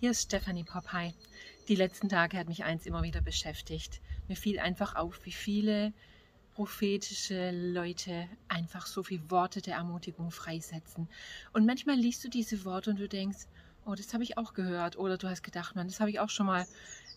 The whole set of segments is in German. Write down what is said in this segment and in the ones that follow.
Hier ist Stephanie Popeye. Die letzten Tage hat mich eins immer wieder beschäftigt. Mir fiel einfach auf, wie viele prophetische Leute einfach so viele Worte der Ermutigung freisetzen. Und manchmal liest du diese Worte und du denkst, oh, das habe ich auch gehört. Oder du hast gedacht, man, das habe ich auch schon mal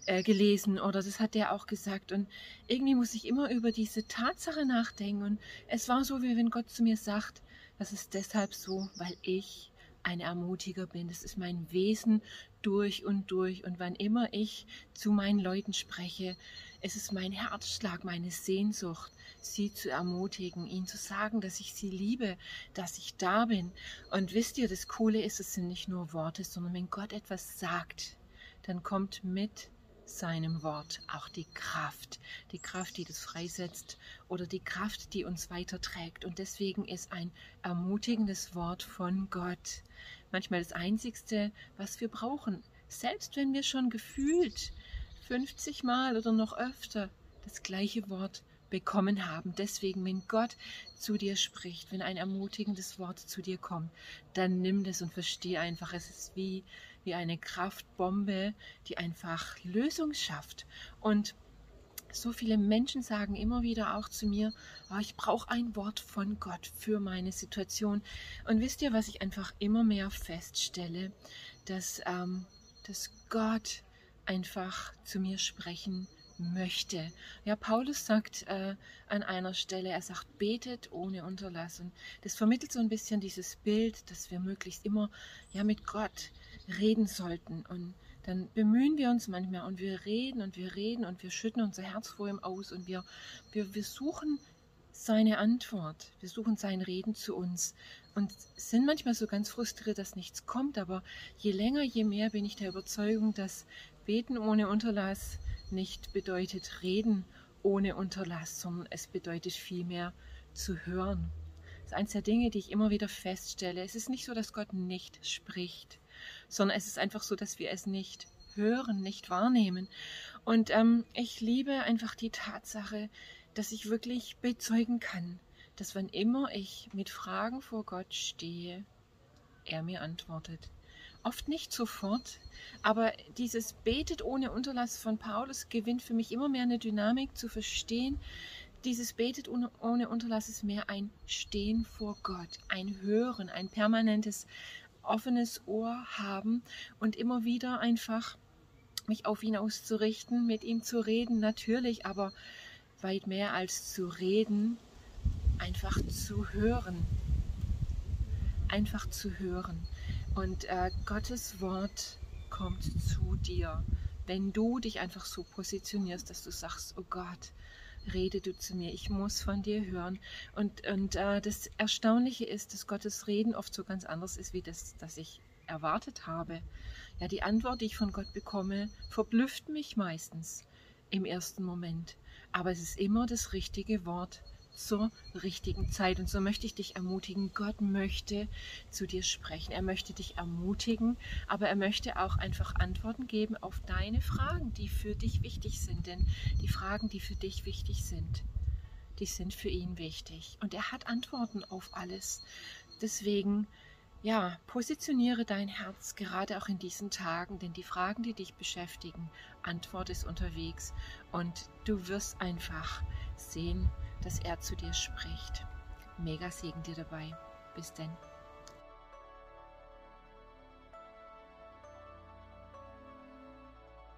äh, gelesen. Oder das hat der auch gesagt. Und irgendwie muss ich immer über diese Tatsache nachdenken. Und es war so, wie wenn Gott zu mir sagt, das ist deshalb so, weil ich ein Ermutiger bin. Das ist mein Wesen durch und durch. Und wann immer ich zu meinen Leuten spreche, es ist mein Herzschlag, meine Sehnsucht, sie zu ermutigen, ihnen zu sagen, dass ich sie liebe, dass ich da bin. Und wisst ihr, das Coole ist, es sind nicht nur Worte, sondern wenn Gott etwas sagt, dann kommt mit seinem Wort auch die Kraft, die Kraft, die das freisetzt oder die Kraft, die uns weiterträgt. Und deswegen ist ein ermutigendes Wort von Gott manchmal das Einzigste, was wir brauchen. Selbst wenn wir schon gefühlt 50 Mal oder noch öfter das gleiche Wort bekommen haben. Deswegen, wenn Gott zu dir spricht, wenn ein ermutigendes Wort zu dir kommt, dann nimm das und verstehe einfach, es ist wie, wie eine Kraftbombe, die einfach Lösung schafft. Und so viele Menschen sagen immer wieder auch zu mir, oh, ich brauche ein Wort von Gott für meine Situation. Und wisst ihr, was ich einfach immer mehr feststelle, dass, ähm, dass Gott einfach zu mir sprechen möchte. Ja, Paulus sagt äh, an einer Stelle, er sagt, betet ohne Unterlass. Und das vermittelt so ein bisschen dieses Bild, dass wir möglichst immer ja mit Gott reden sollten. Und dann bemühen wir uns manchmal und wir reden und wir reden und wir schütten unser Herz vor ihm aus und wir, wir, wir suchen seine Antwort. Wir suchen sein Reden zu uns und sind manchmal so ganz frustriert, dass nichts kommt. Aber je länger, je mehr bin ich der Überzeugung, dass Beten ohne Unterlass nicht bedeutet Reden ohne Unterlass, sondern es bedeutet vielmehr zu hören. Das ist eines der Dinge, die ich immer wieder feststelle. Es ist nicht so, dass Gott nicht spricht, sondern es ist einfach so, dass wir es nicht hören, nicht wahrnehmen. Und ähm, ich liebe einfach die Tatsache, dass ich wirklich bezeugen kann, dass wann immer ich mit Fragen vor Gott stehe, er mir antwortet. Oft nicht sofort, aber dieses Betet ohne Unterlass von Paulus gewinnt für mich immer mehr eine Dynamik zu verstehen. Dieses Betet ohne, Unterlass ist mehr ein Stehen vor Gott, ein Hören, ein permanentes offenes Ohr haben und immer wieder einfach mich auf ihn auszurichten, mit ihm zu reden, natürlich, aber weit mehr als zu reden, einfach zu hören. Einfach zu hören. Und äh, Gottes Wort kommt zu dir, wenn du dich einfach so positionierst, dass du sagst, oh Gott, rede du zu mir, ich muss von dir hören. Und, und äh, das Erstaunliche ist, dass Gottes Reden oft so ganz anders ist, wie das, das ich erwartet habe. Ja, die Antwort, die ich von Gott bekomme, verblüfft mich meistens im ersten Moment. Aber es ist immer das richtige Wort zur richtigen Zeit. Und so möchte ich dich ermutigen. Gott möchte zu dir sprechen. Er möchte dich ermutigen, aber er möchte auch einfach Antworten geben auf deine Fragen, die für dich wichtig sind. Denn die Fragen, die für dich wichtig sind, die sind für ihn wichtig. Und er hat Antworten auf alles. Deswegen ja, positioniere dein Herz gerade auch in diesen Tagen, denn die Fragen, die dich beschäftigen, Antwort ist unterwegs und du wirst einfach sehen, dass er zu dir spricht. Mega Segen dir dabei. Bis denn.